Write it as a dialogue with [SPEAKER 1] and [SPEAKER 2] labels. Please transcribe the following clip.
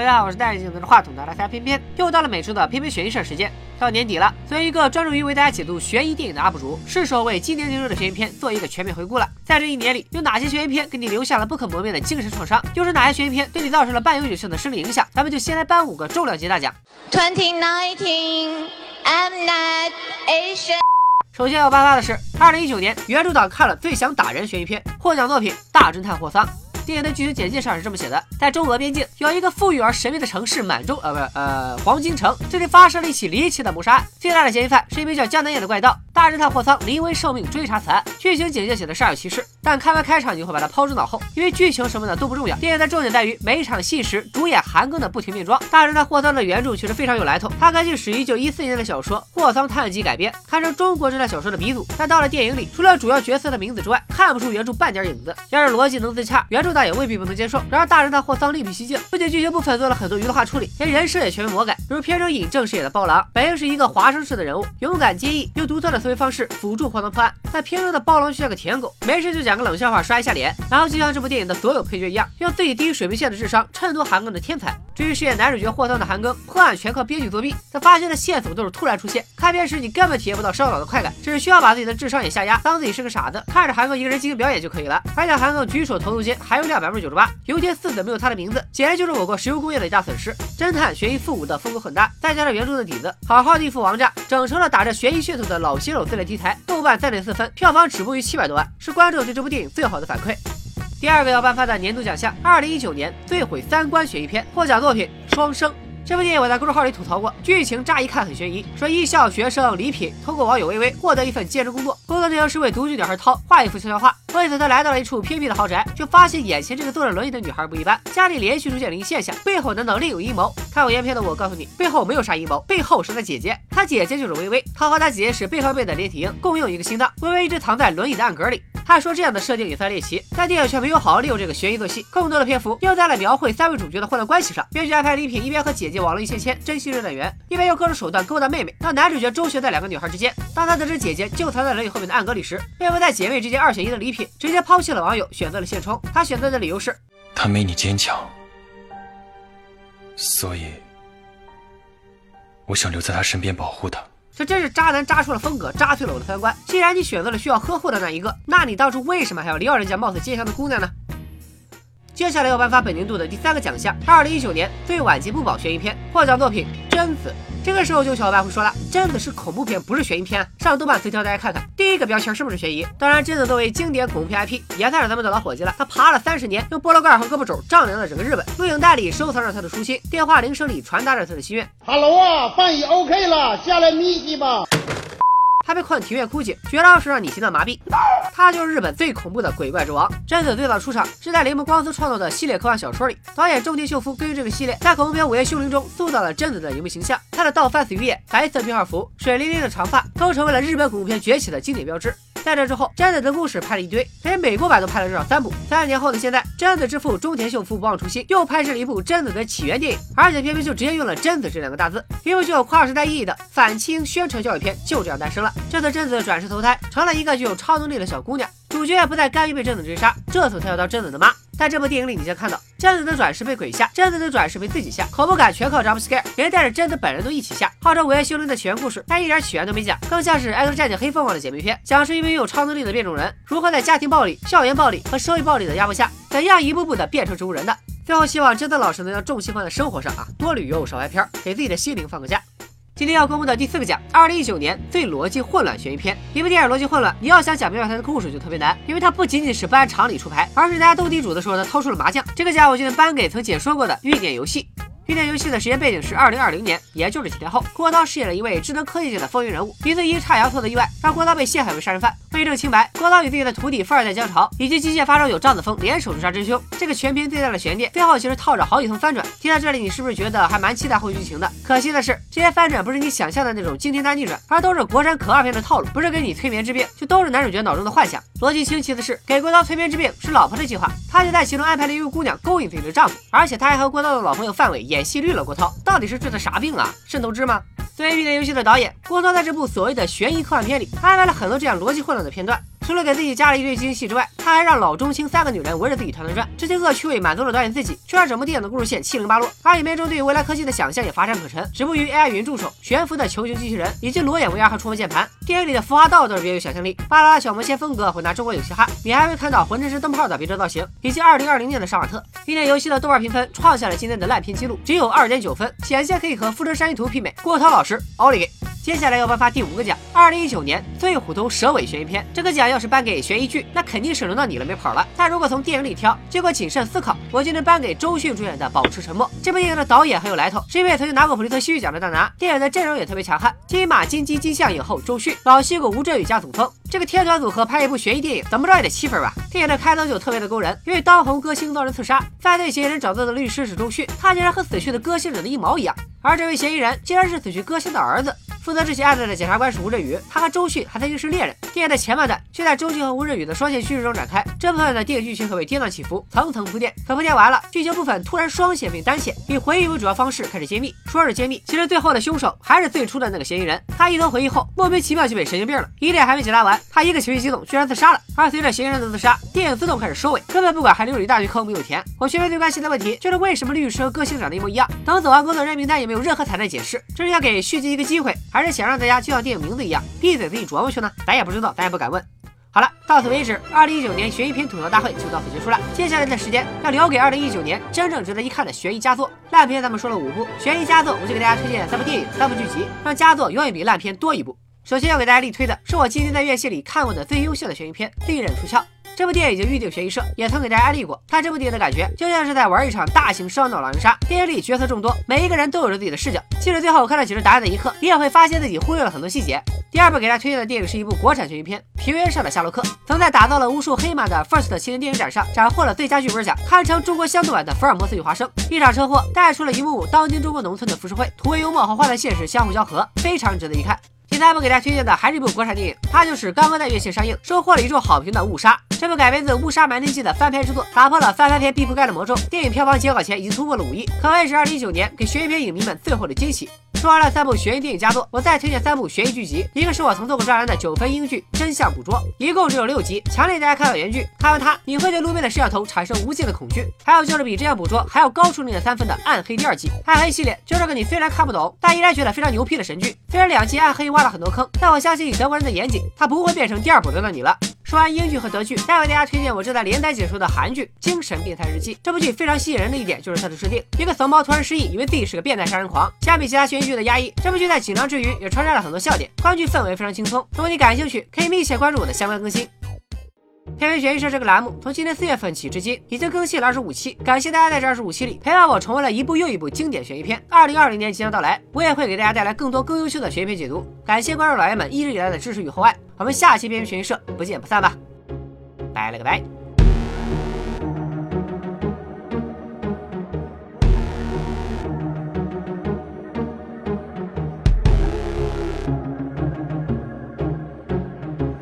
[SPEAKER 1] 大家好，我是戴眼镜子的话筒的来财偏偏，又到了每周的偏偏悬疑社时间。到年底了，作为一个专注于为大家解读悬疑电影的 UP 主，是时候为今年年中的悬疑片做一个全面回顾了。在这一年里，有哪些悬疑片给你留下了不可磨灭的精神创伤？又是哪些悬疑片对你造成了半永久性的生理影响？咱们就先来颁五个重量级大奖。
[SPEAKER 2] Twenty nineteen I'm Night Asian。
[SPEAKER 1] 首先要颁发的是二零一九年原著党看了最想打人悬疑片获奖作品《大侦探霍桑》。电影的剧情简介上是这么写的：在中俄边境有一个富裕而神秘的城市满洲，呃，不是，呃，黄金城，这里发生了一起离奇的谋杀案，最大的嫌疑犯是一名叫江南野的怪盗。大侦探霍桑临危受命追查此案，剧情简介写的煞有其事，但看完开场你会把它抛之脑后，因为剧情什么的都不重要。电影的重点在于每一场戏时主演韩庚的不停变装。大侦探霍桑的原著其实非常有来头，他根据始于1914年的小说《霍桑探案集》改编，堪称中国侦探小说的鼻祖。但到了电影里，除了主要角色的名字之外，看不出原著半点影子。要是逻辑能自洽，原著党也未必不能接受。然而大侦探霍桑另辟蹊径，不仅剧情部分做了很多娱乐化处理，连人设也全面魔改。比如片中尹正饰演的包狼，本应是一个华生式的人物，勇敢坚毅，又独特的方式辅助。助霍桑破案，但片中的暴龙就像个舔狗，没事就讲个冷笑话刷一下脸，然后就像这部电影的所有配角一样，用自己低于水平线的智商衬托韩庚的天才。至于饰演男主角霍桑的韩庚，破案全靠编剧作弊，他发现的线索都是突然出现，开片时你根本体验不到烧脑的快感，只需要把自己的智商也下压，当自己是个傻子，看着韩庚一个人进行表演就可以了。而且韩庚举手投足间还有两百分之九十八，油田四子没有他的名字，简直就是我国石油工业的一大损失。侦探悬疑复古的风格很大，再加上原著的底子，好好的一副王炸，整成了打着悬疑噱头的老鲜肉自恋题材，豆瓣三点四票房止步于七百多万，是观众对这部电影最好的反馈。第二个要颁发的年度奖项，二零一九年最毁三观悬疑片获奖作品《双生》。这部电影我在公众号里吐槽过，剧情乍一看很悬疑，说艺校学生李品通过网友微微获得一份兼职工作，工作内容是为独居女孩涛画一幅悄悄画。为此，他来到了一处偏僻的豪宅，就发现眼前这个坐着轮椅的女孩不一般，家里连续出现灵异现象，背后难道另有阴谋？看过原片的我告诉你，背后没有啥阴谋，背后是他姐姐，他姐姐就是微微，他和他姐姐是背靠背的连体婴，共用一个心脏，微微一直藏在轮椅的暗格里。按说这样的设定也算猎奇，但电影却没有好好利用这个悬疑做戏，更多的篇幅用在了描绘三位主角的混乱关系上。编剧安排李品一边和姐姐网络一线牵，真心热恋缘，一边用各种手段勾搭妹妹，让男主角周旋在两个女孩之间。当他得知姐姐就藏在轮椅后面的暗格里时，被迫在姐妹之间二选一的李品直接抛弃了网友，选择了现充。他选择的理由是，
[SPEAKER 3] 他没你坚强，所以我想留在他身边保护他。
[SPEAKER 1] 这真是渣男渣出了风格，渣碎了我的三观。既然你选择了需要呵护的那一个，那你当初为什么还要撩人家貌似坚强的姑娘呢？接下来要颁发本年度的第三个奖项，二零一九年最晚节不保悬疑片获奖作品《贞子》。这个时候，就有小伙伴会说了，贞子是恐怖片，不是悬疑片。上豆瓣词条，大家看看，第一个标签是不是悬疑？当然，贞子作为经典恐怖片 IP，也算是咱们的老伙计了。他爬了三十年，用菠萝盖和胳膊肘丈量了整个日本。录影带里收藏着他的初心，电话铃声里传达着他的心愿。
[SPEAKER 4] Hello 啊，饭已 OK 了，下来眯一吧。
[SPEAKER 1] 他被困庭院枯井，绝招是让你心脏麻痹。他就是日本最恐怖的鬼怪之王。贞子最早出场是在铃木光司创作的系列科幻小说里，导演中田秀夫根据这个系列，在恐怖片《午夜凶铃》中塑造了贞子的荧幕形象。她的倒翻死鱼眼、白色病号服、水灵灵的长发，都成为了日本恐怖片崛起的经典标志。在这之后，贞子的故事拍了一堆，连美国版都拍了至少三部。三年后的现在，贞子之父中田秀夫不忘初心，又拍摄了一部贞子的起源电影，而且偏偏就直接用了“贞子”这两个大字，一部具有跨时代意义的反清宣传教育片就这样诞生了。这次贞子转世投胎，成了一个具有超能力的小姑娘。主角也不再甘于被贞子追杀，这次她要当贞子的妈。在这部电影里，你将看到贞子的转世被鬼吓，贞子的转世被自己吓，恐怖感全靠 jump scare，连带着贞子本人都一起吓。号称《午夜凶铃》的起源故事，但一点起源都没讲，更像是《X 战警：黑凤凰》的姐妹篇，讲述一名拥有超能力的变种人如何在家庭暴力、校园暴力和社会暴力的压迫下，怎样一步步的变成植物人的。最后，希望贞子老师能将重心放在生活上啊，多旅游少拍片，给自己的心灵放个假。今天要公布的第四个奖，二零一九年最逻辑混乱悬疑片。一部电影逻辑混乱，你要想讲明白它的故事就特别难，因为它不仅仅是不按常理出牌，而是大家斗地主的时候呢掏出了麻将。这个奖我就能颁给曾解说过的预点游戏。预点游戏的时间背景是二零二零年，也就是几天后，郭涛饰演了一位智能科技界的风云人物。一次阴差阳错的意外，让郭涛被陷害为杀人犯。为证清白，郭涛与自己的徒弟富二代江潮以及机械发烧友张子枫联手诛杀真凶。这个全片最大的悬念，最后其实套着好几层翻转。听到这里，你是不是觉得还蛮期待后续剧情的？可惜的是，这些翻转不是你想象的那种惊天大逆转，而都是国产可二片的套路。不是给你催眠治病，就都是男主角脑中的幻想。逻辑清奇的是，给郭涛催眠治病是老婆的计划，他就在其中安排了一位姑娘勾引自己的丈夫，而且他还和郭涛的老朋友范伟演戏绿了郭涛。到底是治的啥病啊？肾透支吗？作为《预言游戏》的导演，郭涛在这部所谓的悬疑科幻片里安排了很多这样逻辑混乱的片段。除了给自己加了一堆惊喜之外，他还让老中青三个女人围着自己团团转。这些恶趣味满足了导演自己，却让整部电影的故事线七零八落。而影片中对于未来科技的想象也乏善可陈，止步于 AI 语音助手、悬浮的球形机器人以及裸眼 VR 和触摸键盘。电影里的浮华道倒是别有想象力，巴啦啦小魔仙风格混搭中国有嘻哈，你还会看到浑身是灯泡的别针造型，以及二零二零年的杀马特。一年游戏的豆瓣评分创下了今年的烂片记录，只有二点九分，险些可以和《富春山居图》媲美。郭涛老师，奥利给！接下来要颁发第五个奖，二零一九年最虎头蛇尾悬疑片。这个奖要是颁给悬疑剧，那肯定是轮到你了，没跑了。但如果从电影里挑，经过谨慎思考，我就能颁给周迅主演的《保持沉默》。这部电影的导演很有来头，是一位曾经拿过普利策戏剧奖的大拿。电影的阵容也特别强悍，金马金鸡金像影后周迅，老戏骨吴镇宇加祖峰，这个天团组合拍一部悬疑电影，怎么着也得七分吧？电影的开头就特别的勾人，因为当红歌星遭人刺杀，犯罪嫌疑人找到的律师是周迅，他竟然和死去的歌星长得一毛一样，而这位嫌疑人竟然是死去歌星的儿子。负责这起案子的检察官是吴镇宇，他和周旭还曾经是恋人。电影的前半段却在周迅和吴镇宇的双线叙事中展开，这部分的电影剧情可谓跌宕起伏，层层铺垫。可铺垫完了，剧情部分突然双线并单线，以回忆为主要方式开始揭秘。说是揭秘，其实最后的凶手还是最初的那个嫌疑人。他一通回忆后，莫名其妙就被神经病了，疑点还没解答完，他一个情绪激动，居然自杀了。而随着嫌疑人的自杀，电影自动开始收尾，根本不管还留了一大堆坑没有填。我学妹最关心的问题就是为什么律师和歌星长得一模一样？等走完工作人员名单也没有任何彩蛋解释，这是要给续集一个机会，还是想让大家？就像电影名字一样，闭嘴自己琢磨去呢？咱也不知道，咱也不敢问。好了，到此为止，二零一九年悬疑片吐槽大会就到此结束了。接下来的时间要留给二零一九年真正值得一看的悬疑佳作。烂片咱们说了五部，悬疑佳作我就给大家推荐三部电影、三部剧集，让佳作永远比烂片多一部。首先要给大家力推的是我今天在院线里看过的最优秀的悬疑片《利刃出鞘》。这部电影已经预定悬疑社，也曾给大家安利过。看这部电影的感觉，就像是在玩一场大型烧脑狼人杀。电影里角色众多，每一个人都有着自己的视角。即使最后看到解释答案的一刻，你也会发现自己忽略了很多细节。第二部给大家推荐的电影是一部国产悬疑片《平原上的夏洛克》，曾在打造了无数黑马的 First 青年电影展上斩获了最佳剧本奖，堪称中国乡土版的福尔摩斯与华生。一场车祸带出了一幕幕当今中国农村的浮世绘，土味幽默和荒诞现实相互交合，非常值得一看。第三部给大家推荐的还是一部国产电影，它就是刚刚在院线上映、收获了一众好评的《误杀》。这部改编自《误杀瞒天记》的翻拍之作，打破了翻拍片必覆盖的魔咒，电影票房截稿前已经突破了五亿，可谓是2019年给悬疑片影迷们最后的惊喜。说完了三部悬疑电影佳作，我再推荐三部悬疑剧集。一个是我曾做过专栏的九分英剧《真相捕捉》，一共只有六集，强烈大家看到原剧，看完它你会对路边的摄像头产生无尽的恐惧。还有就是比《真相捕捉》还要高出零点三分的《暗黑》第二季，暗黑系列就是个你虽然看不懂，但依然觉得非常牛批的神剧。虽然两季暗黑挖了很多坑，但我相信以德国人的严谨，它不会变成第二部轮到你了。说完英剧和德剧，再为大家推荐我正在连载解说的韩剧《精神变态日记》。这部剧非常吸引人的一点就是它的设定：一个怂包突然失忆，以为自己是个变态杀人狂。相比其他悬疑剧的压抑，这部剧在紧张之余也穿插了很多笑点，观剧氛围非常轻松。如果你感兴趣，可以密切关注我的相关更新。片尾悬疑社这个栏目从今年四月份起至今已经更新了二十五期，感谢大家在这二十五期里陪伴我成为了一部又一部经典悬疑片。二零二零年即将到来，我也会给大家带来更多更优秀的悬疑片解读。感谢观众老爷们一直以来的支持与厚爱，我们下期片尾悬疑社不见不散吧。拜了个拜。